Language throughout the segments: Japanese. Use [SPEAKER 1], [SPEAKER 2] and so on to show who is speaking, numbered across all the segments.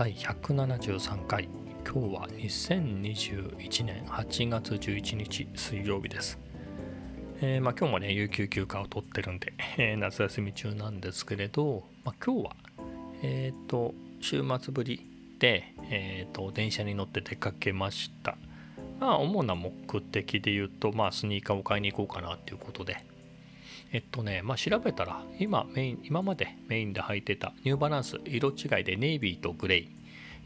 [SPEAKER 1] 第173回。今日は2021年8月11日水曜日です、えーまあ、今日もね有給休暇を取ってるんで、えー夏休み中なんですけれど、まあ、今日はえっ、と週末ぶりで、えー、と電車に乗って出かけました。まあ主な目的で言うとまあスニーカーを買いに行こうかなっていうことでえっとね、まあ、調べたら今メイン今までメインで履いてたニューバランス色違いでネイビーとグレイ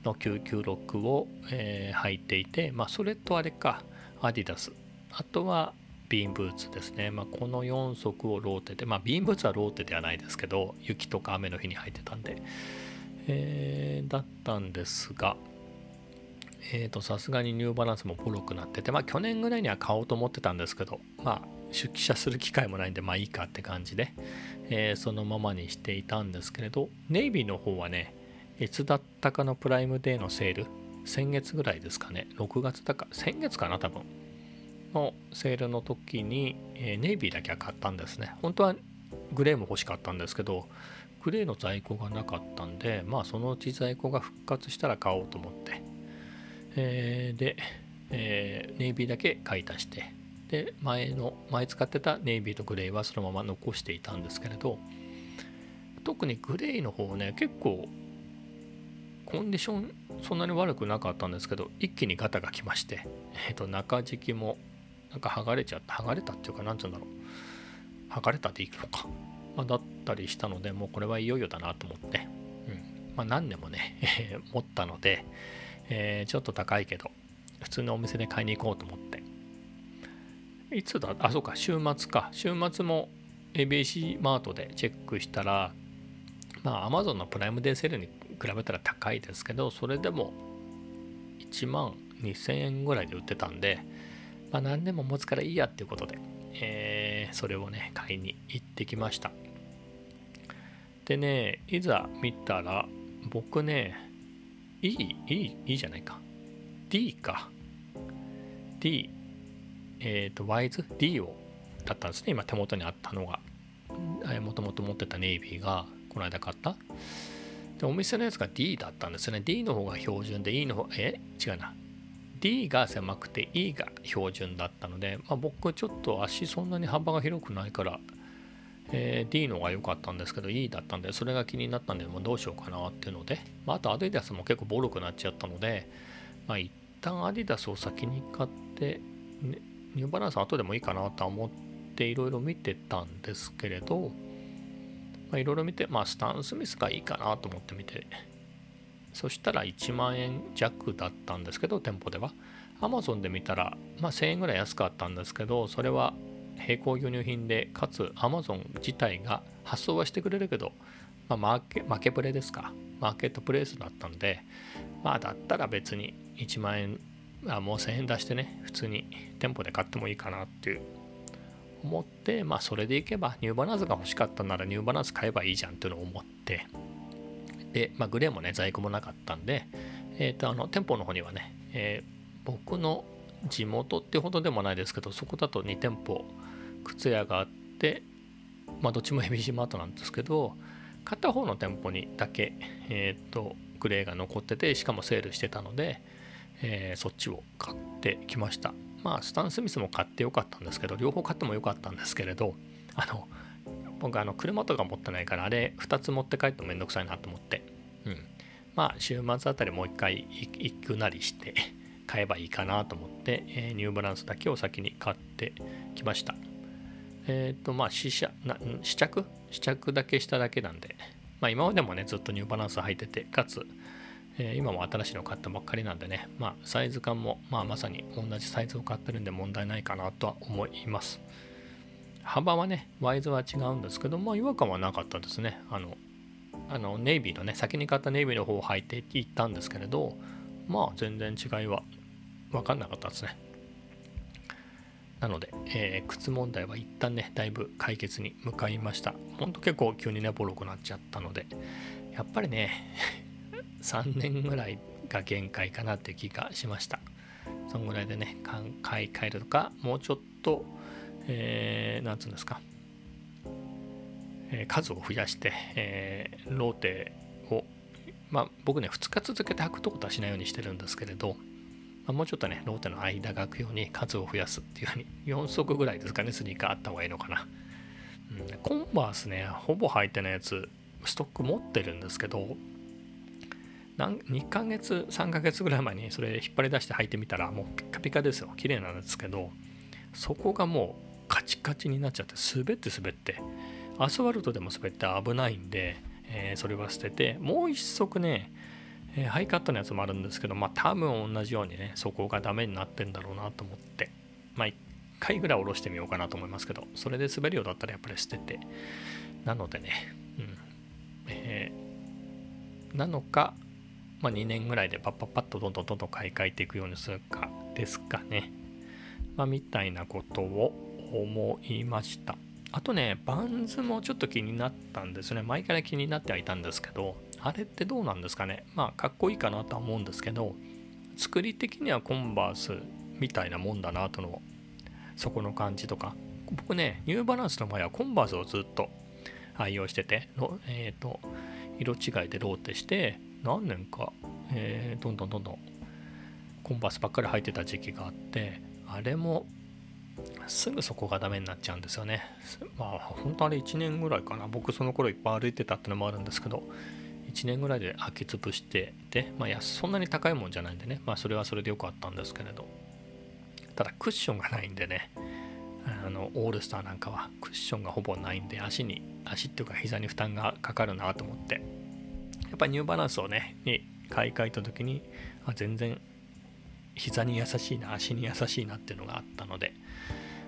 [SPEAKER 1] の996を、えー履いていて、まあ、それとあれかアディダス。あとはビーンブーツですね、まあ、この4足をローテで、まあ、ビーンブーツはローテではないですけど雪とか雨の日に履いてたんで、えーだったんですがえーとさすがにニューバランスもボロくなってて、まあ、去年ぐらいには買おうと思ってたんですけど、まあ、出記者する機会もないんで、まあいいかって感じで、えーそのままにしていたんですけれど、ネイビーの方はね、いつだったかのプライムデーのセール、先月ぐらいですかね、6月だか、先月かな、多分、のセールの時に、えーネイビーだけは買ったんですね。本当はグレーも欲しかったんですけど、グレーの在庫がなかったんで、まあそのうち在庫が復活したら買おうと思って、えーで、えーネイビーだけ買い足してで前の前使ってたネイビーとグレーはそのまま残していたんですけれど特にグレーの方ね結構コンディションそんなに悪くなかったんですけど一気にガタが来まして、えーと中敷きもなんか剥がれちゃった剥がれたっていうかなんつうんだろう。剥がれたでいいのか、まあだったりしたのでもうこれはいよいよだなと思って、うん。まあ、何年もね 持ったので、えーちょっと高いけど普通のお店で買いに行こうと思って。いつだ？あそうか。週末か。週末も ABC マートでチェックしたらまあ Amazon のプライムデーセールに比べたら高いですけどそれでも1万2000円ぐらいで売ってたんでまあ何でも持つからいいやっていうことで、えーそれをね買いに行ってきました。でねいざ見たら僕ねいいいいいいじゃないか。D か。D えっ、とワイズ D をだったんですね。今手元にあったのが。もともと持ってたネイビーがこの間買った。でお店のやつが D だったんですね。D の方が標準で E の方え？違うな。D が狭くて E が標準だったので、まあ、僕ちょっと足そんなに幅が広くないから、えー D の方が良かったんですけど E だったんでそれが気になったんでもうどうしようかなっていうので、まあ、あとアディダスも結構ボロくなっちゃったので、まあ、一旦アディダスを先に買って、ねニューバランス後でもいいかなとは思っていろいろ見てたんですけれどまあいろいろ見てまあスタン・スミスがいいかなと思って見てそしたら1万円弱だったんですけど店舗では。Amazon で見たら、まあ、1000円ぐらい安かったんですけどそれは並行輸入品でかつ Amazon 自体が発送はしてくれるけど、まあ、マーケマーケプレですか。マーケットプレイスだったんでまあだったら別に1万円あもう1000円出してね普通に店舗で買ってもいいかなっていう思ってまあそれでいけばニューバランスが欲しかったならニューバランス買えばいいじゃんっていうのを思ってで、まあ、グレーもね在庫もなかったんで、えー、とあの店舗の方にはね、えー僕の地元ってほどでもないですけどそこだと2店舗靴屋があってまあどっちも ABC マートなんですけど片方の店舗にだけ、えー、とグレーが残っててしかもセールしてたので、えーそっちを買ってきました。まあスタン・スミスも買ってよかったんですけど両方買ってもよかったんですけれどあの僕あの車とか持ってないからあれ2つ持って帰ってもめんどくさいなと思って。うん。まあ週末あたりもう一回行くなりして 買えばいいかなと思って、えーニューバランスだけを先に買ってきました。えっ、とまあ試写な試着？試着だけしただけなんで。まあ今までもねずっとニューバランス履いててかつえ今も新しいの買ったばっかりなんでね、まあ、サイズ感も、まあ、まさに同じサイズを買ってるんで問題ないかなとは思います。幅はね、ワイズは違うんですけど、まあ、違和感はなかったですね。あの、あのネイビーのね、先に買ったネイビーの方を履いていったんですけれど、まあ、全然違いは分かんなかったですね。なので、えー靴問題は一旦ね、だいぶ解決に向かいました。ほんと結構急にね、ボロくなっちゃったので、やっぱりね、3年ぐらいが限界かなって気がしました。そんぐらいでね、買い替えるとか、もうちょっと、えー、つうんですか、えー数を増やして、えーローテをまあ僕ね2日続けて履くってことはしないようにしてるんですけれど、まあ、もうちょっとねローテの間が空くように数を増やすっていうふうに4足ぐらいですかねスニーカーあった方がいいのかな、うん、コンバースねほぼ履いてないやつストック持ってるんですけど2ヶ月3ヶ月ぐらい前にそれ引っ張り出して履いてみたらもうピカピカですよ。綺麗なんですけどそこがもうカチカチになっちゃって滑って滑って。アスファルトでも滑って危ないんで、えー、それは捨ててもう一足ね、えー、ハイカットのやつもあるんですけどまあ多分同じようにねそこがダメになってんだろうなと思って。まあ1回ぐらい下ろしてみようかなと思いますけどそれで滑るようだったらやっぱり捨てて。なのでねうん。えー、なのかまあ、2年ぐらいでパッパッパッとどんどんどんどん買い替えていくようにするかですかね。まあ、みたいなことを思いました。あとね、バンズもちょっと気になったんですね。前から気になってはいたんですけど、あれってどうなんですかね。まあ、かっこいいかなとは思うんですけど、作り的にはコンバースみたいなもんだなとの、そこの感じとか。僕ね、ニューバランスの場合はコンバースをずっと愛用してて、のえっ、ー、と、色違いでローテして何年か、えー、どんどんどんどんコンバースばっかり履いてた時期があってあれもすぐそこがダメになっちゃうんですよね。まあ本当あれ1年ぐらいかな。僕その頃いっぱい歩いてたってのもあるんですけど1年ぐらいで履き潰してで、まあ、やそんなに高いもんじゃないんでね。まあそれはそれでよかったんですけれど。ただクッションがないんでね。あのオールスターなんかはクッションがほぼないんで足に足っていうか膝に負担がかかるなと思って。やっぱニューバランスをねに買い替えた時にあ全然膝に優しいな足に優しいなっていうのがあったので、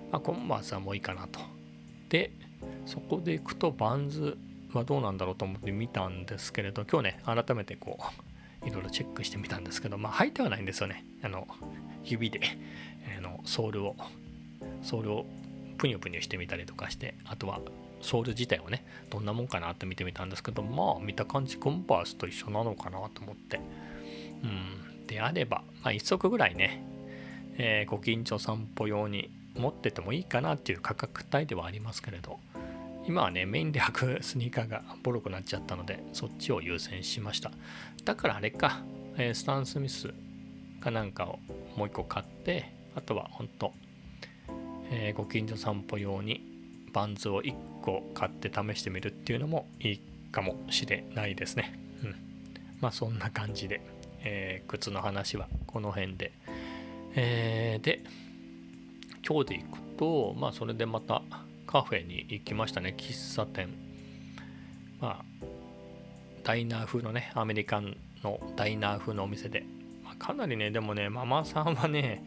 [SPEAKER 1] まあ、コンバースはもういいかなと。でそこでいくとバンズはどうなんだろうと思って見たんですけれど今日ね改めてこういろいろチェックしてみたんですけどまあ履いてはないんですよね。あの指であのソールをソールをプニュプニュしてみたりとかしてあとはソール自体をねどんなもんかなって見てみたんですけどまあ見た感じコンバースと一緒なのかなと思って。うん。であれば、まあ、1足ぐらいね、えー、ご近所散歩用に持っててもいいかなっていう価格帯ではありますけれど今はねメインで履く スニーカーがボロくなっちゃったのでそっちを優先しました。だからあれか、えー、スタン・スミスかなんかをもう一個買ってあとは本当、えー、ご近所散歩用にバンズを1個買って試してみるっていうのもいいかもしれないですね。うん。まあそんな感じで、えー、靴の話はこの辺で。えー、で、今日で行くと、まあそれでまたカフェに行きましたね。喫茶店。まあ、ダイナー風のね、アメリカンのダイナー風のお店で。まあ、かなりね、でもね、ママさんはね、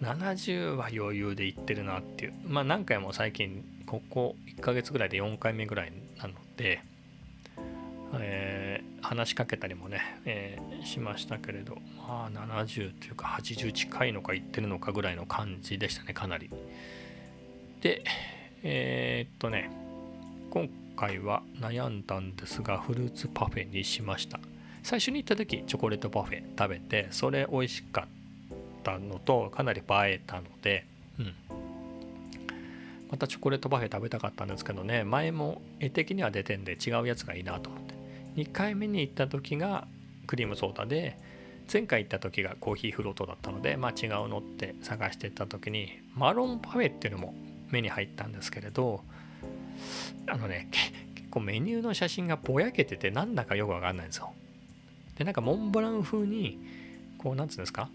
[SPEAKER 1] 70は余裕で行ってるなっていう。まあ何回も最近ここ1ヶ月ぐらいで4回目ぐらいなので、えー、話しかけたりもね、えー、しましたけれどまあ70というか80近いのか言ってるのかぐらいの感じでしたねかなり。でえー、っとね今回は悩んだんですがフルーツパフェにしました。最初に行った時チョコレートパフェ食べてそれ美味しかったのとかなり映えたのでうん。またチョコレートパフェ食べたかったんですけどね。前も絵的には出てんで違うやつがいいなと思って。2回目に行った時がクリームソーダで前回行った時がコーヒーフロートだったのでまあ違うのって探してった時にマロンパフェっていうのも目に入ったんですけれどあのね結構メニューの写真がぼやけててなんだかよくわかんないんですよ。でなんかモンブラン風にこうなんつうんですか？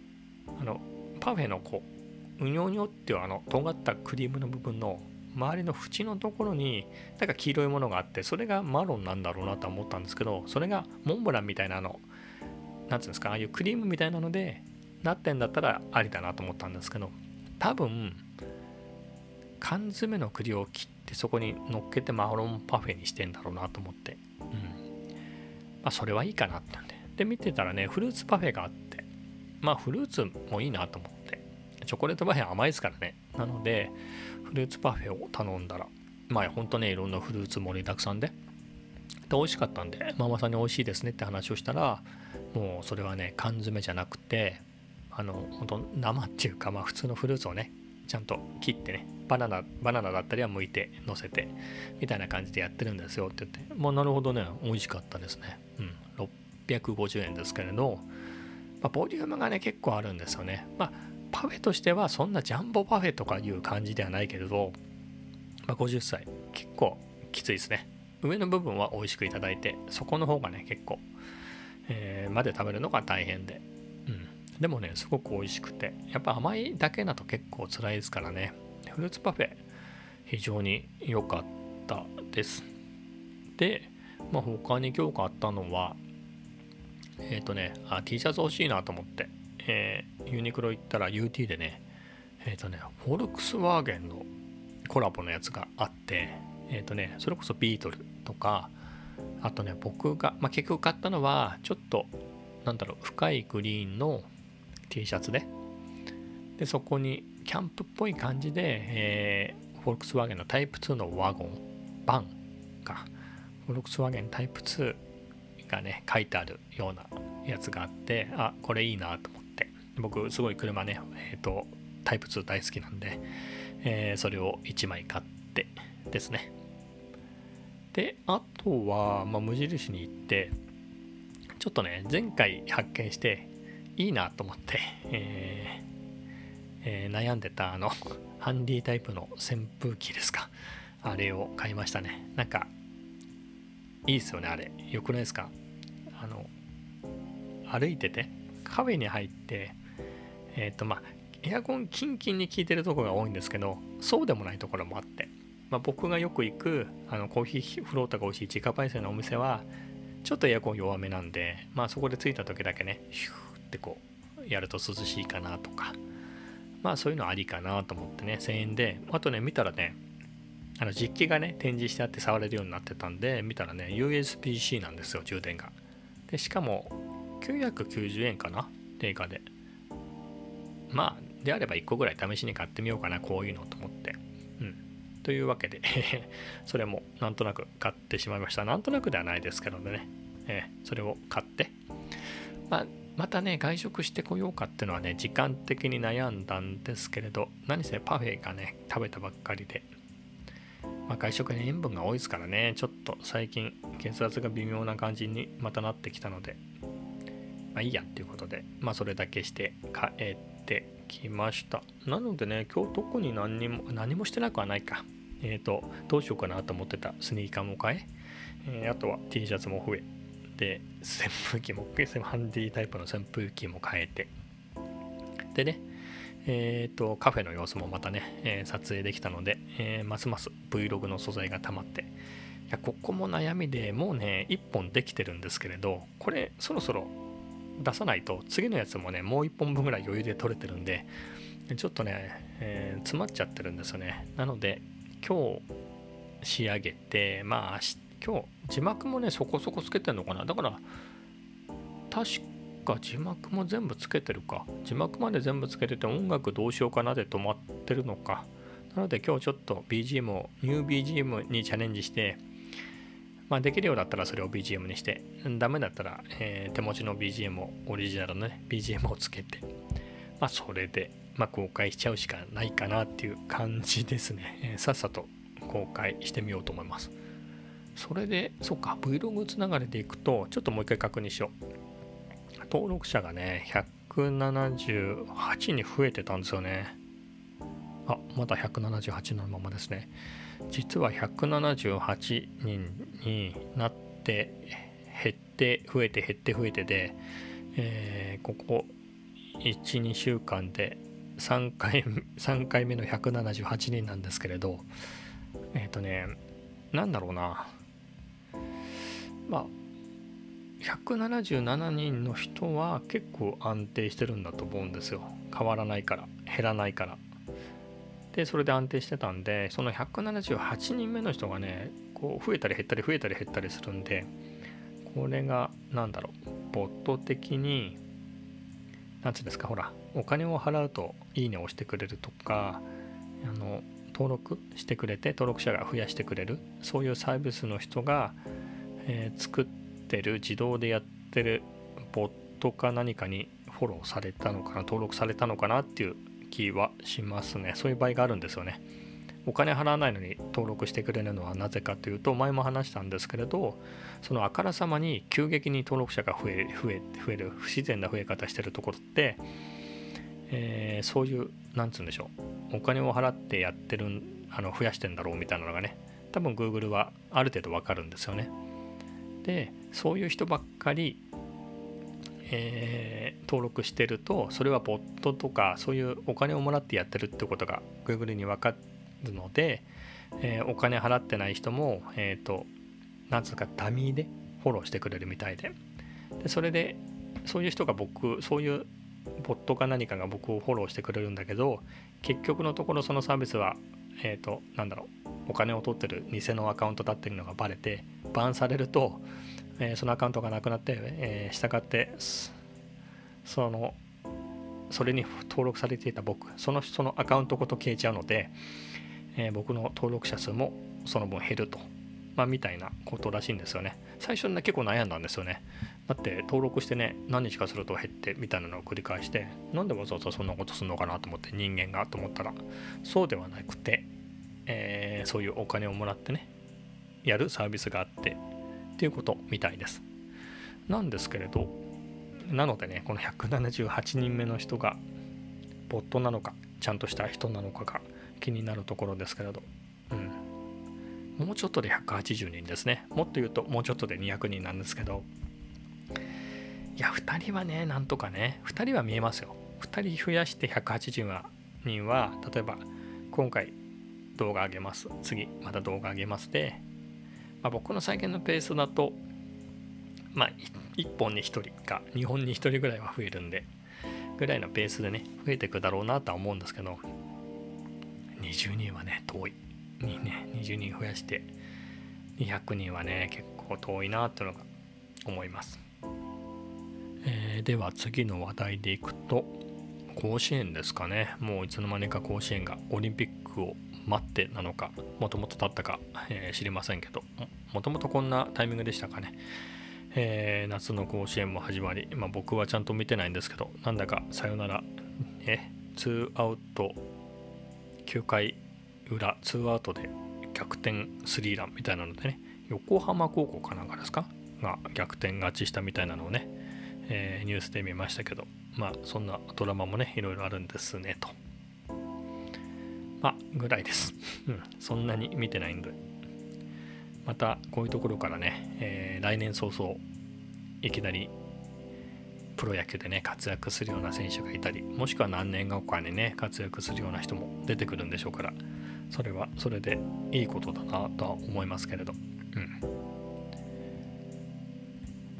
[SPEAKER 1] あのパフェのこううにょうにょっていうあの尖ったクリームの部分の周りの縁のところになんか黄色いものがあってそれがマロンなんだろうなと思ったんですけどそれがモンブランみたいなの何ていうんですかああいうクリームみたいなのでなってんだったらありだなと思ったんですけど多分缶詰の栗を切ってそこに乗っけてマロンパフェにしてんだろうなと思って、うん。まあ、それはいいかなってんで。で見てたらねフルーツパフェがあってまあフルーツもいいなと思ってチョコレートパフェ甘いですからね。なのでフルーツパフェを頼んだらまあほんとねいろんなフルーツ盛りだくさんでで美味しかったんでママさんに美味しいですねって話をしたらもうそれはね缶詰じゃなくてあの本当生っていうかまあ普通のフルーツをねちゃんと切ってねバナナバナナだったりは剥いて乗せてみたいな感じでやってるんですよって言って。もうなるほどね美味しかったですね。うん850円ですけれど、まあ、ボリュームがね結構あるんですよね。まあ、パフェとしてはそんなジャンボパフェとかいう感じではないけれど、まあ、50歳結構きついですね。上の部分は美味しくいただいてそこの方がね結構、えー、まで食べるのが大変で、うん、でもねすごく美味しくてやっぱ甘いだけだと結構辛いですからね。フルーツパフェ非常に良かったです。で、まあ、他に今日買ったのはえっ、ー、とねあ T シャツ欲しいなと思って、えー、ユニクロ行ったら UT でねえっ、ー、とねフォルクスワーゲンのコラボのやつがあってえっ、とねそれこそビートルとかあとね僕が、まあ、結局買ったのはちょっとなんだろう深いグリーンの T シャツででそこにキャンプっぽい感じで、えー、フォルクスワーゲンのタイプ2のワゴンバンかフォルクスワーゲンタイプ2がね書いてあるようなやつがあってあこれいいなと思って僕すごい車ねえっ、ー、とタイプ2大好きなんで、えー、それを1枚買ってですね。であとは、まあ、無印に行ってちょっとね前回発見していいなと思って、えーえー、悩んでたあの ハンディタイプの扇風機ですか。あれを買いましたね。なんかいいですよねあれ。よくないですか。あの歩いててカフェに入ってえっ、ー、とまあエアコンキンキンに効いてるとこが多いんですけどそうでもないところもあって。まあ、僕がよく行くあのコーヒーフロートが美味しい自家焙煎のお店はちょっとエアコン弱めなんで、まあ、そこで着いた時だけねヒューってこうやると涼しいかなとかまあそういうのありかなと思ってね1000円で。あとね見たらねあの実機がね展示してあって触れるようになってたんで見たらね USB-C なんですよ充電が。でしかも990円かな定価で。まあであれば1個ぐらい試しに買ってみようかなこういうのと思って。うん。というわけで それもなんとなく買ってしまいました。なんとなくではないですけどね、えー、それを買って、まあ、またね、外食してこようかっていうのはね、時間的に悩んだんですけれど、何せパフェがね、食べたばっかりで、まあ、外食に塩分が多いですからね、ちょっと最近血圧が微妙な感じにまたなってきたので、まあいいやっていうことで、まあそれだけして帰ってきました。なのでね今日特に何にも何もしてなくはないか。えっ、ー、とどうしようかなと思ってたスニーカーも買え。えー、あとは T シャツも増え。で扇風機もハンディタイプの扇風機も変えて。でねえ、ー、とカフェの様子もまたね、え撮影できたので、えますます Vlog の素材が溜まって。いやここも悩みでもうね1本できてるんですけれどこれそろそろ出さないと次のやつもねもう1本分ぐらい余裕で取れてるんでちょっとね、えー、詰まっちゃってるんですよね。なので今日仕上げてまあ今日字幕もねそこそこつけてんのかな。だから確か字幕も全部つけてるか。字幕まで全部つけてて音楽どうしようかなで止まってるのか。なので今日ちょっと BGM をニュー BGM にチャレンジしてまあ、できるようだったらそれを BGM にして、ダメだったら、えー、手持ちの BGM を、オリジナルのね、BGM をつけて、まあ、それで、まあ、公開しちゃうしかないかなっていう感じですね。えー、さっさと公開してみようと思います。それで、そっか、Vlog つながりでいくと、ちょっともう一回確認しよう。登録者がね、178に増えてたんですよね。あ、まだ178のままですね。実は178人になって減って増えて減って増えてで、えー、ここ12週間で3回 ,3 回目の178人なんですけれどえっ、ー、とねなんだろうな。まあ177人の人は結構安定してるんだと思うんですよ。変わらないから減らないから。でそれで安定してたんでその178人目の人がねこう増えたり減ったり増えたり減ったりするんでこれが何だろうボット的に何て言うんですかほらお金を払うといいねを押してくれるとかあの登録してくれて登録者が増やしてくれるそういうサービスの人が、えー、作ってる自動でやってるボットか何かにフォローされたのかな登録されたのかなっていう気はしますね。そういう場合があるんですよね。お金払わないのに登録してくれるのはなぜかというと前も話したんですけれどそのあからさまに急激に登録者が増え増え増える不自然な増え方してるところって、えー、そういうなんつうんでしょう。お金を払ってやってるあの増やしてんだろうみたいなのがね多分 Google はある程度わかるんですよね。でそういう人ばっかりえー、登録してるとそれはボットとかそういうお金をもらってやってるってことが Google に分かるので、えー、お金払ってない人もえっ、ー、となんつうかダミーでフォローしてくれるみたいで。でそれでそういう人が僕そういうボットか何かが僕をフォローしてくれるんだけど結局のところそのサービスはえっ、となんだろうお金を取ってる偽のアカウントだっていうのがバレてバンされるとえー、そのアカウントがなくなって、えー、従ってそのそれに登録されていた僕そのそのアカウントごと消えちゃうので、えー、僕の登録者数もその分減ると、まあ、みたいなことらしいんですよね。最初にね結構悩んだんですよね。だって登録してね何日かすると減ってみたいなのを繰り返してなんでわざわざそんなことするのかなと思って人間がと思ったら。そうではなくて、えー、そういうお金をもらってねやるサービスがあってっていうことみたいです。なんですけれど、なのでね、この178人目の人が、ボットなのか、ちゃんとした人なのかが気になるところですけれど、うん。もうちょっとで180人ですね。もっと言うと、もうちょっとで200人なんですけど、いや、2人はね、なんとかね、2人は見えますよ。2人増やして180人は、例えば、今回動画上げます。次、また動画上げますで、まあ、僕の再現のペースだと、まあ、1本に1人か2本に1人ぐらいは増えるんで、ぐらいのペースでね、増えていくだろうなとは思うんですけど、20人はね、遠い。にね、20人増やして、200人はね、結構遠いなっていうのが思います。えー、では次の話題でいくと、甲子園ですかね。もういつの間にか甲子園がオリンピックを待ってなのかもともとだったか、えー、知りませんけどもともとこんなタイミングでしたかね、えー、夏の甲子園も始まり、まあ、僕はちゃんと見てないんですけどなんだかさよならえ2アウト9回裏2アウトで逆転スリーランみたいなのでね横浜高校かなんかですか？が逆転勝ちしたみたいなのをね、えー、ニュースで見ましたけどまあそんなドラマもねいろいろあるんですねと。ま、ぐらいです。うん、そんなに見てないんで。また、こういうところからね、えー、来年早々、いきなりプロ野球でね、活躍するような選手がいたり、もしくは何年後かにね、活躍するような人も出てくるんでしょうから、それはそれでいいことだなとは思いますけれど。うん。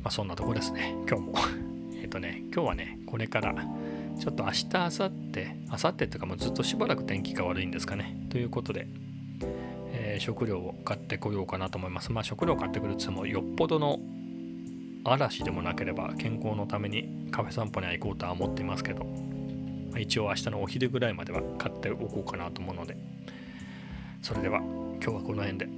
[SPEAKER 1] まあ、そんなとこですね、今日も。えっとね、今日はね、これから、ちょっと明日、明後日、明後日というかもうずっとしばらく天気が悪いんですかね。ということで、えー、食料を買ってこようかなと思います。まあ食料を買ってくるって言ってもよっぽどの嵐でもなければ健康のためにカフェ散歩には行こうとは思っていますけど、まあ、一応明日のお昼ぐらいまでは買っておこうかなと思うので、それでは今日はこの辺で